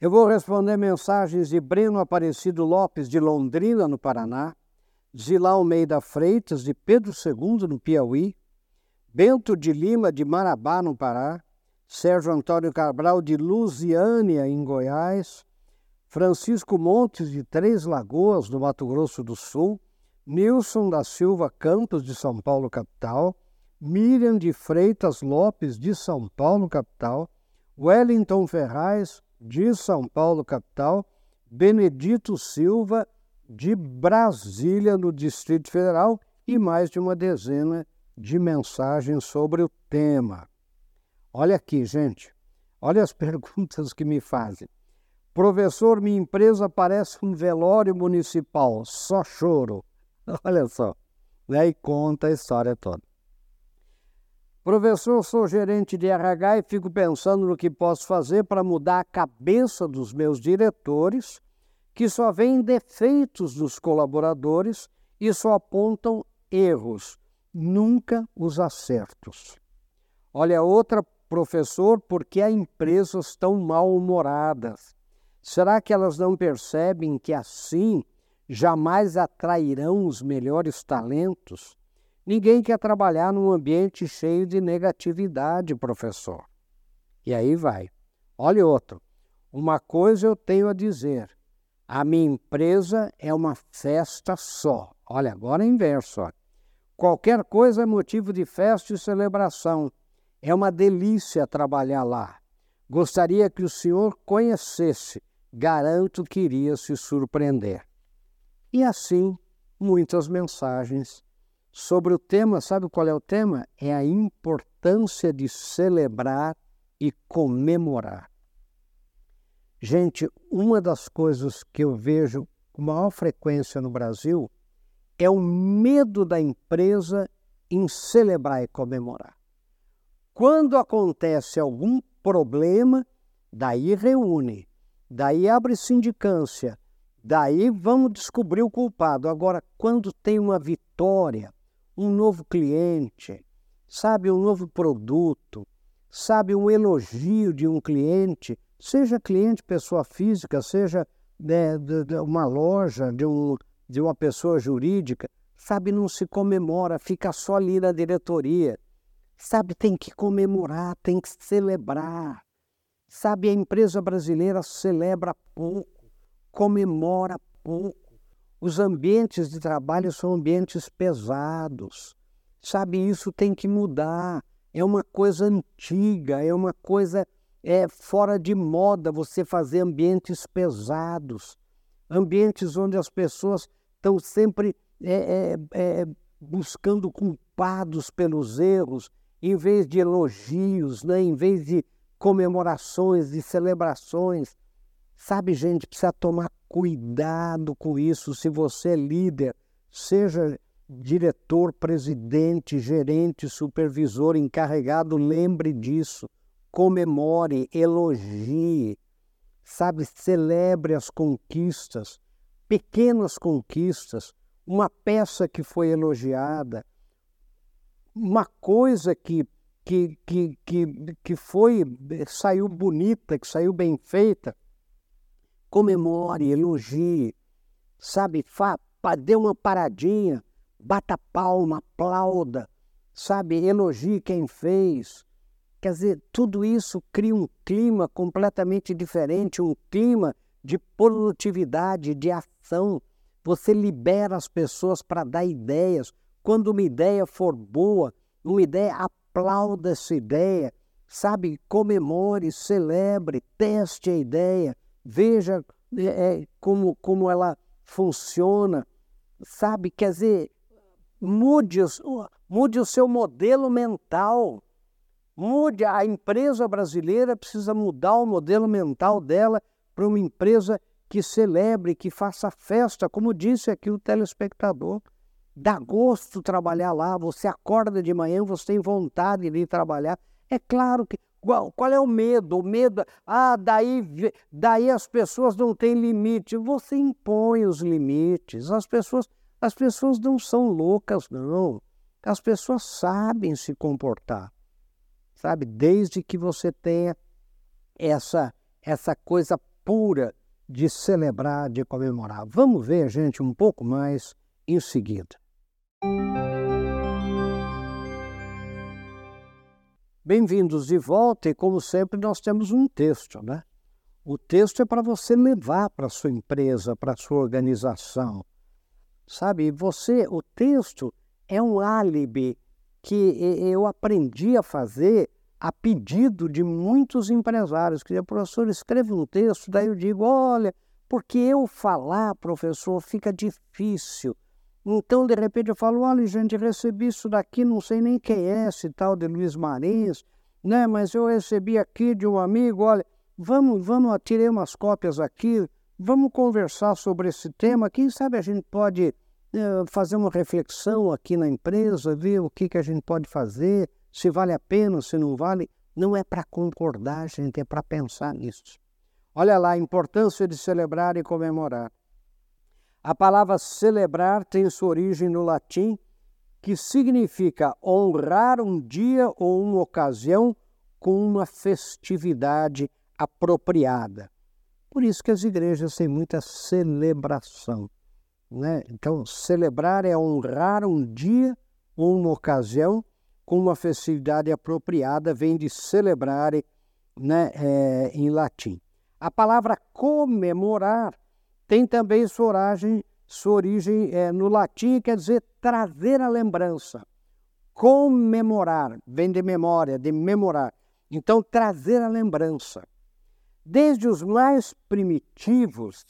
Eu vou responder mensagens de Breno Aparecido Lopes, de Londrina, no Paraná, Zilá Almeida Freitas, de Pedro II, no Piauí, Bento de Lima, de Marabá, no Pará, Sérgio Antônio Cabral, de Lusiânia, em Goiás, Francisco Montes, de Três Lagoas, no Mato Grosso do Sul, Nilson da Silva Campos, de São Paulo, capital, Miriam de Freitas Lopes, de São Paulo, capital, Wellington Ferraz, de São Paulo, capital, Benedito Silva, de Brasília, no Distrito Federal, e mais de uma dezena de mensagens sobre o tema. Olha aqui, gente, olha as perguntas que me fazem. Professor, minha empresa parece um velório municipal, só choro. Olha só. E aí conta a história toda. Professor, sou gerente de RH e fico pensando no que posso fazer para mudar a cabeça dos meus diretores, que só veem defeitos dos colaboradores e só apontam erros, nunca os acertos. Olha, outra, professor, porque as empresas estão mal-humoradas. Será que elas não percebem que assim jamais atrairão os melhores talentos? Ninguém quer trabalhar num ambiente cheio de negatividade, professor. E aí vai. Olha outro. Uma coisa eu tenho a dizer. A minha empresa é uma festa só. Olha, agora é inverso. Ó. Qualquer coisa é motivo de festa e celebração. É uma delícia trabalhar lá. Gostaria que o senhor conhecesse. Garanto que iria se surpreender. E assim, muitas mensagens sobre o tema. Sabe qual é o tema? É a importância de celebrar e comemorar. Gente, uma das coisas que eu vejo com maior frequência no Brasil é o medo da empresa em celebrar e comemorar. Quando acontece algum problema, daí reúne, daí abre sindicância, daí vamos descobrir o culpado. Agora, quando tem uma vitória, um novo cliente, sabe, um novo produto, sabe, um elogio de um cliente, seja cliente pessoa física, seja né, de, de uma loja, de, um, de uma pessoa jurídica, sabe, não se comemora, fica só ali na diretoria. Sabe, tem que comemorar, tem que celebrar. Sabe, a empresa brasileira celebra pouco, comemora pouco. Os ambientes de trabalho são ambientes pesados. Sabe, isso tem que mudar. É uma coisa antiga, é uma coisa é, fora de moda você fazer ambientes pesados, ambientes onde as pessoas estão sempre é, é, é, buscando culpados pelos erros, em vez de elogios, né? em vez de comemorações, de celebrações. Sabe, gente, precisa tomar cuidado com isso. Se você é líder, seja diretor, presidente, gerente, supervisor, encarregado, lembre disso. Comemore, elogie, sabe, celebre as conquistas, pequenas conquistas, uma peça que foi elogiada, uma coisa que que, que, que, que foi, saiu bonita, que saiu bem feita, comemore, elogie, sabe? Fa, dê uma paradinha, bata palma, aplauda, sabe? Elogie quem fez. Quer dizer, tudo isso cria um clima completamente diferente, um clima de produtividade, de ação. Você libera as pessoas para dar ideias. Quando uma ideia for boa, uma ideia, aplauda essa ideia, sabe? Comemore, celebre, teste a ideia, veja é, é, como, como ela funciona, sabe? Quer dizer, mude, mude o seu modelo mental. Mude, a empresa brasileira precisa mudar o modelo mental dela para uma empresa que celebre, que faça festa, como disse aqui o telespectador. Dá gosto trabalhar lá, você acorda de manhã, você tem vontade de ir trabalhar. É claro que qual, qual, é o medo? O medo, ah, daí, daí as pessoas não têm limite. Você impõe os limites. As pessoas, as pessoas não são loucas, não. As pessoas sabem se comportar, sabe? Desde que você tenha essa, essa coisa pura de celebrar, de comemorar. Vamos ver, gente, um pouco mais em seguida. Bem-vindos de volta e, como sempre, nós temos um texto, né? O texto é para você levar para a sua empresa, para a sua organização. Sabe, você, o texto é um álibi que eu aprendi a fazer a pedido de muitos empresários, que o professor escreve um texto, daí eu digo, olha, porque eu falar, professor, fica difícil. Então, de repente, eu falo, olha, gente, recebi isso daqui, não sei nem quem é esse tal de Luiz Marins, né? Mas eu recebi aqui de um amigo, olha, vamos, vamos, tirei umas cópias aqui, vamos conversar sobre esse tema. Quem sabe a gente pode é, fazer uma reflexão aqui na empresa, ver o que, que a gente pode fazer, se vale a pena, se não vale, não é para concordar, gente, é para pensar nisso. Olha lá a importância de celebrar e comemorar. A palavra celebrar tem sua origem no latim, que significa honrar um dia ou uma ocasião com uma festividade apropriada. Por isso que as igrejas têm muita celebração. Né? Então, celebrar é honrar um dia ou uma ocasião com uma festividade apropriada, vem de celebrar né, é, em latim. A palavra comemorar tem também sua origem, sua origem é, no latim, quer dizer trazer a lembrança. Comemorar, vem de memória, de memorar. Então, trazer a lembrança. Desde os mais primitivos,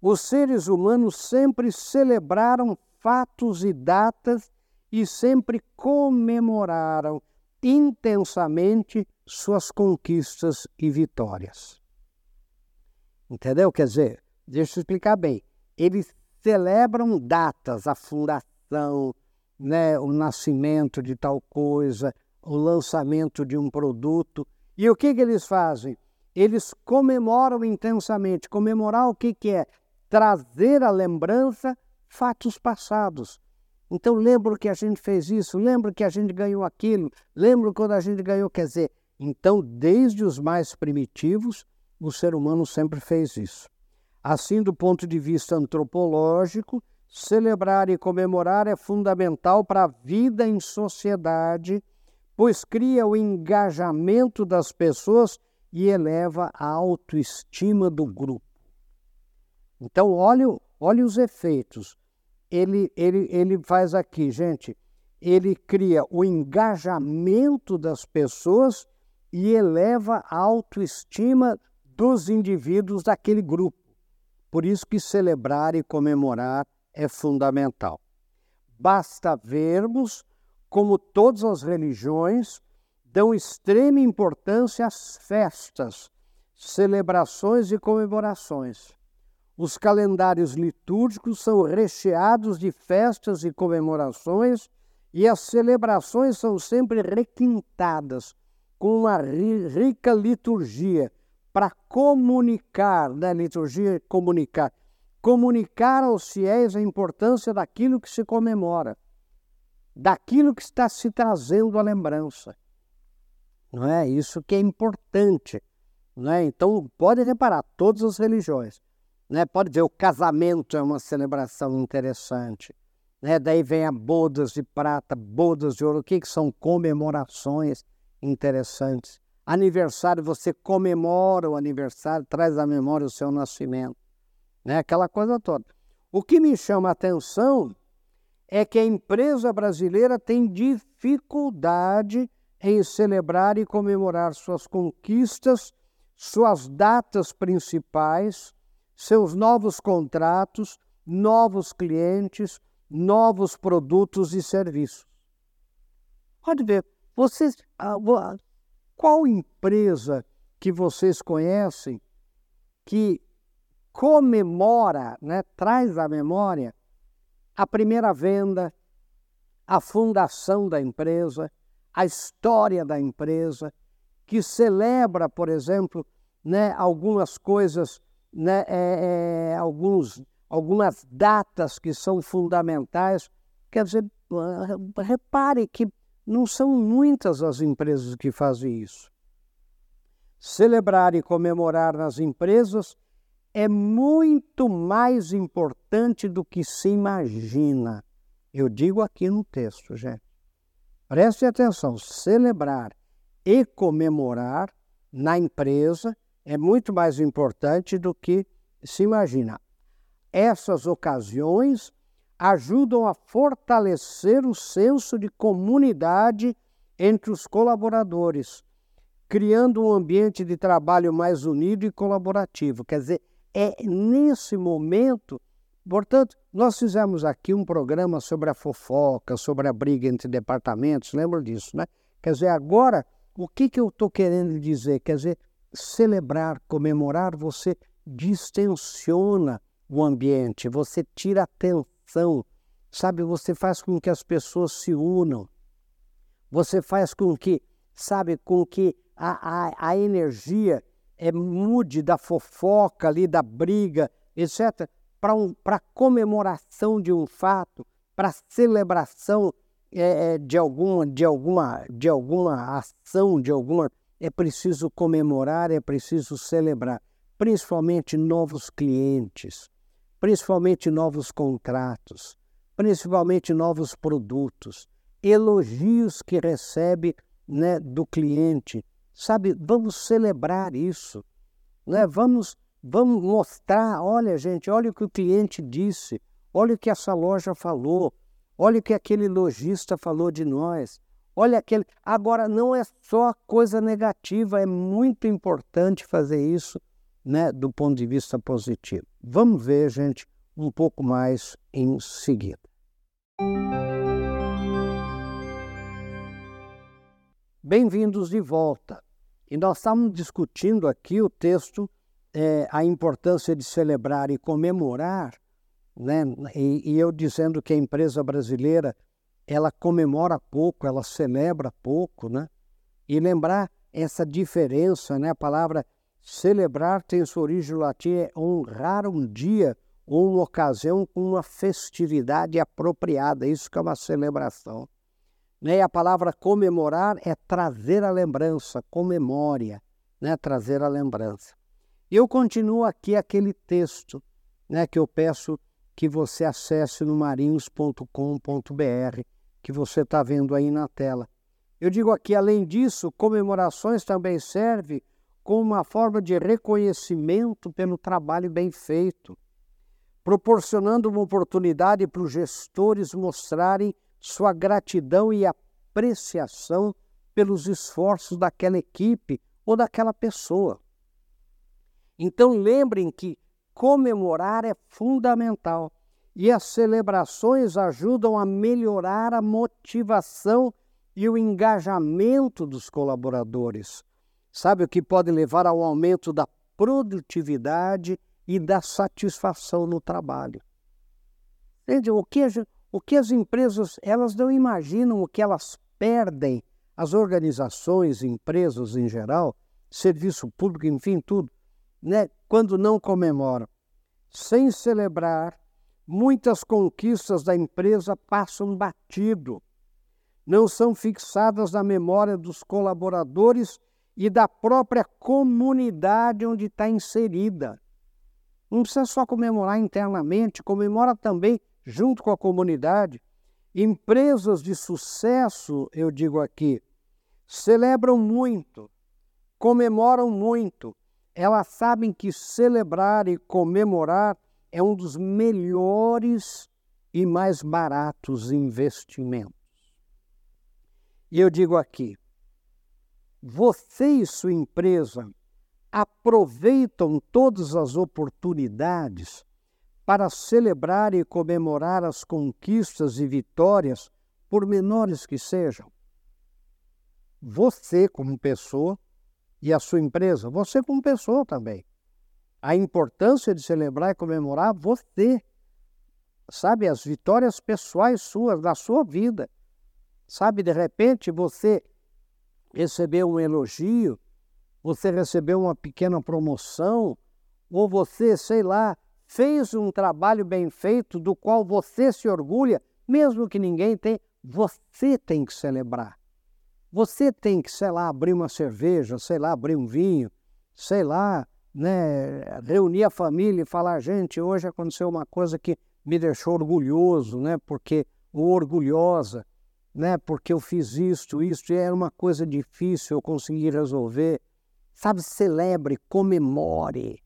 os seres humanos sempre celebraram fatos e datas e sempre comemoraram intensamente suas conquistas e vitórias. Entendeu? Quer dizer, deixa eu explicar bem. Eles celebram datas, a fundação, né, o nascimento de tal coisa, o lançamento de um produto. E o que, que eles fazem? Eles comemoram intensamente. Comemorar o que, que é? Trazer à lembrança fatos passados. Então, lembro que a gente fez isso, lembro que a gente ganhou aquilo, lembro quando a gente ganhou. Quer dizer, então, desde os mais primitivos, o ser humano sempre fez isso. Assim, do ponto de vista antropológico, celebrar e comemorar é fundamental para a vida em sociedade, pois cria o engajamento das pessoas e eleva a autoestima do grupo. Então, olhe, olhe os efeitos ele, ele, ele faz aqui, gente, ele cria o engajamento das pessoas e eleva a autoestima dos indivíduos daquele grupo. Por isso que celebrar e comemorar é fundamental. Basta vermos como todas as religiões dão extrema importância às festas, celebrações e comemorações. Os calendários litúrgicos são recheados de festas e comemorações, e as celebrações são sempre requintadas com uma rica liturgia para comunicar, né? liturgia comunicar, comunicar aos fiéis a importância daquilo que se comemora, daquilo que está se trazendo à lembrança. Não é isso que é importante, não é? Então pode reparar todas as religiões né? Pode ver, o casamento é uma celebração interessante. Né? Daí vem a bodas de prata, bodas de ouro, o que, que são comemorações interessantes. Aniversário, você comemora o aniversário, traz à memória o seu nascimento. Né? Aquela coisa toda. O que me chama a atenção é que a empresa brasileira tem dificuldade em celebrar e comemorar suas conquistas, suas datas principais, seus novos contratos, novos clientes, novos produtos e serviços. Pode ver, vocês, qual empresa que vocês conhecem que comemora, né, traz à memória a primeira venda, a fundação da empresa, a história da empresa, que celebra, por exemplo, né, algumas coisas né, é, é, alguns, algumas datas que são fundamentais. Quer dizer, repare que não são muitas as empresas que fazem isso. celebrar e comemorar nas empresas é muito mais importante do que se imagina. Eu digo aqui no texto, gente. Preste atenção: celebrar e comemorar na empresa é muito mais importante do que se imagina. Essas ocasiões ajudam a fortalecer o senso de comunidade entre os colaboradores, criando um ambiente de trabalho mais unido e colaborativo. Quer dizer, é nesse momento. Portanto, nós fizemos aqui um programa sobre a fofoca, sobre a briga entre departamentos, lembra disso, né? Quer dizer, agora, o que, que eu estou querendo dizer? Quer dizer, celebrar, comemorar, você distensiona o ambiente, você tira atenção, sabe? Você faz com que as pessoas se unam, você faz com que, sabe, com que a, a, a energia é, mude da fofoca ali, da briga, etc., para um, a comemoração de um fato, para celebração é, de, alguma, de, alguma, de alguma ação, de alguma. É preciso comemorar, é preciso celebrar, principalmente novos clientes, principalmente novos contratos, principalmente novos produtos, elogios que recebe né, do cliente, Sabe, vamos celebrar isso. Né? Vamos, vamos mostrar, olha, gente, olha o que o cliente disse, olha o que essa loja falou, olha o que aquele lojista falou de nós. Olha aquele. Agora, não é só coisa negativa, é muito importante fazer isso né, do ponto de vista positivo. Vamos ver, gente, um pouco mais em seguida. Bem-vindos de volta. E nós estamos discutindo aqui o texto, é, a importância de celebrar e comemorar, né? E, e, eu dizendo que a empresa brasileira ela comemora pouco, ela celebra pouco, né? E lembrar essa diferença, né? A palavra celebrar tem sua origem latina, é honrar um dia ou uma ocasião com uma festividade apropriada, isso que é uma celebração. Né? A palavra comemorar é trazer a lembrança, comemória, né? trazer a lembrança. Eu continuo aqui aquele texto né, que eu peço que você acesse no marinhos.com.br, que você está vendo aí na tela. Eu digo aqui, além disso, comemorações também servem como uma forma de reconhecimento pelo trabalho bem feito, proporcionando uma oportunidade para os gestores mostrarem sua gratidão e apreciação pelos esforços daquela equipe ou daquela pessoa. Então lembrem que comemorar é fundamental e as celebrações ajudam a melhorar a motivação e o engajamento dos colaboradores. Sabe o que pode levar ao aumento da produtividade e da satisfação no trabalho. Entende? O que, o que as empresas, elas não imaginam o que elas perdem, as organizações, empresas em geral, serviço público, enfim, tudo, né? quando não comemoram. Sem celebrar, muitas conquistas da empresa passam batido, não são fixadas na memória dos colaboradores e da própria comunidade onde está inserida. Não precisa só comemorar internamente, comemora também junto com a comunidade, empresas de sucesso, eu digo aqui, celebram muito, comemoram muito. Elas sabem que celebrar e comemorar é um dos melhores e mais baratos investimentos. E eu digo aqui, você e sua empresa aproveitam todas as oportunidades para celebrar e comemorar as conquistas e vitórias, por menores que sejam. Você, como pessoa, e a sua empresa, você, como pessoa também. A importância de celebrar e comemorar você, sabe, as vitórias pessoais suas, da sua vida. Sabe, de repente você recebeu um elogio, você recebeu uma pequena promoção, ou você, sei lá, fez um trabalho bem feito do qual você se orgulha, mesmo que ninguém tenha, você tem que celebrar. Você tem que, sei lá, abrir uma cerveja, sei lá, abrir um vinho, sei lá, né, reunir a família e falar, gente, hoje aconteceu uma coisa que me deixou orgulhoso, né, porque ou orgulhosa, né, porque eu fiz isto, isto, e era uma coisa difícil, eu consegui resolver. Sabe, celebre, comemore,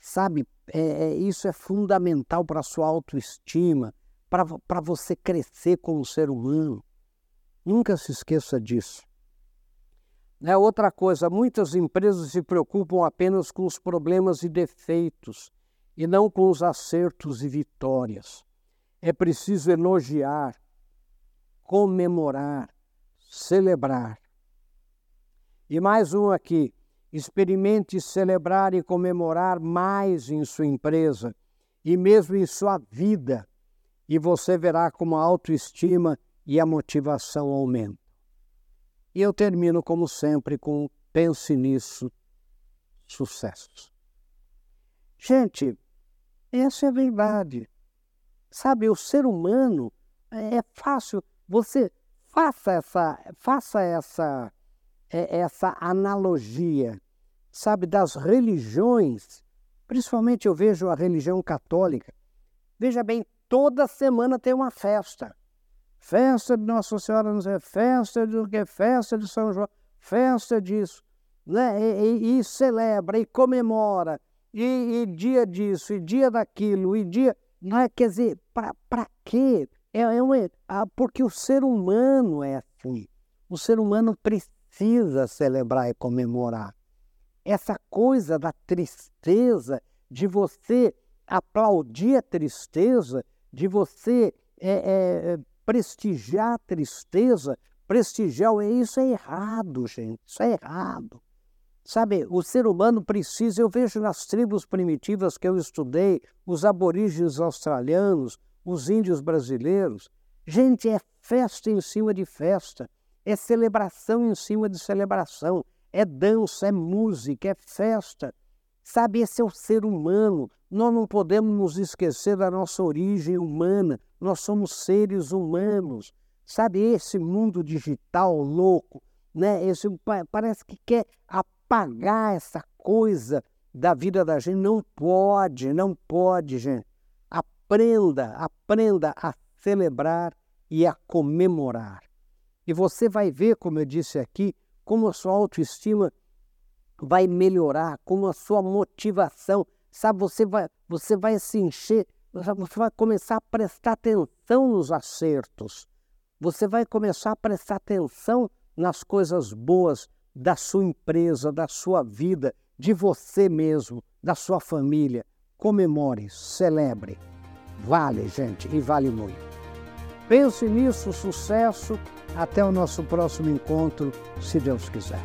sabe, é, é, isso é fundamental para a sua autoestima, para você crescer como ser humano. Nunca se esqueça disso. É outra coisa, muitas empresas se preocupam apenas com os problemas e defeitos e não com os acertos e vitórias. É preciso elogiar, comemorar, celebrar. E mais um aqui. Experimente celebrar e comemorar mais em sua empresa e mesmo em sua vida, e você verá como a autoestima e a motivação aumentam. E eu termino, como sempre, com pense nisso, sucesso. Gente, essa é a verdade. Sabe, o ser humano é fácil. Você faça essa, faça essa, é, essa analogia, sabe, das religiões. Principalmente eu vejo a religião católica. Veja bem, toda semana tem uma festa festa de Nossa Senhora, não sei, festa do que, festa de São João, festa disso, né? E, e, e celebra, e comemora, e, e, dia disso, e dia daquilo, e dia. Não é, quer dizer, para quê? É, é ah, porque o ser humano é assim. O ser humano precisa celebrar e comemorar. Essa coisa da tristeza, de você aplaudir a tristeza, de você é, é, prestigiar a tristeza, prestigiar isso é errado, gente. Isso é errado. Sabe, o ser humano precisa, eu vejo nas tribos primitivas que eu estudei, os aborígenes australianos, os índios brasileiros, gente, é festa em cima de festa, é celebração em cima de celebração, é dança, é música, é festa. Sabe, esse é o ser humano. Nós não podemos nos esquecer da nossa origem humana. Nós somos seres humanos. Sabe, esse mundo digital louco, né? Esse, parece que quer apagar essa coisa da vida da gente. Não pode, não pode, gente. Aprenda, aprenda a celebrar e a comemorar. E você vai ver, como eu disse aqui, como a sua autoestima vai melhorar, como a sua motivação, sabe, você vai, você vai se encher, você vai começar a prestar atenção nos acertos, você vai começar a prestar atenção nas coisas boas da sua empresa, da sua vida, de você mesmo, da sua família. Comemore, celebre. Vale, gente, e vale muito. Pense nisso, sucesso. Até o nosso próximo encontro, se Deus quiser.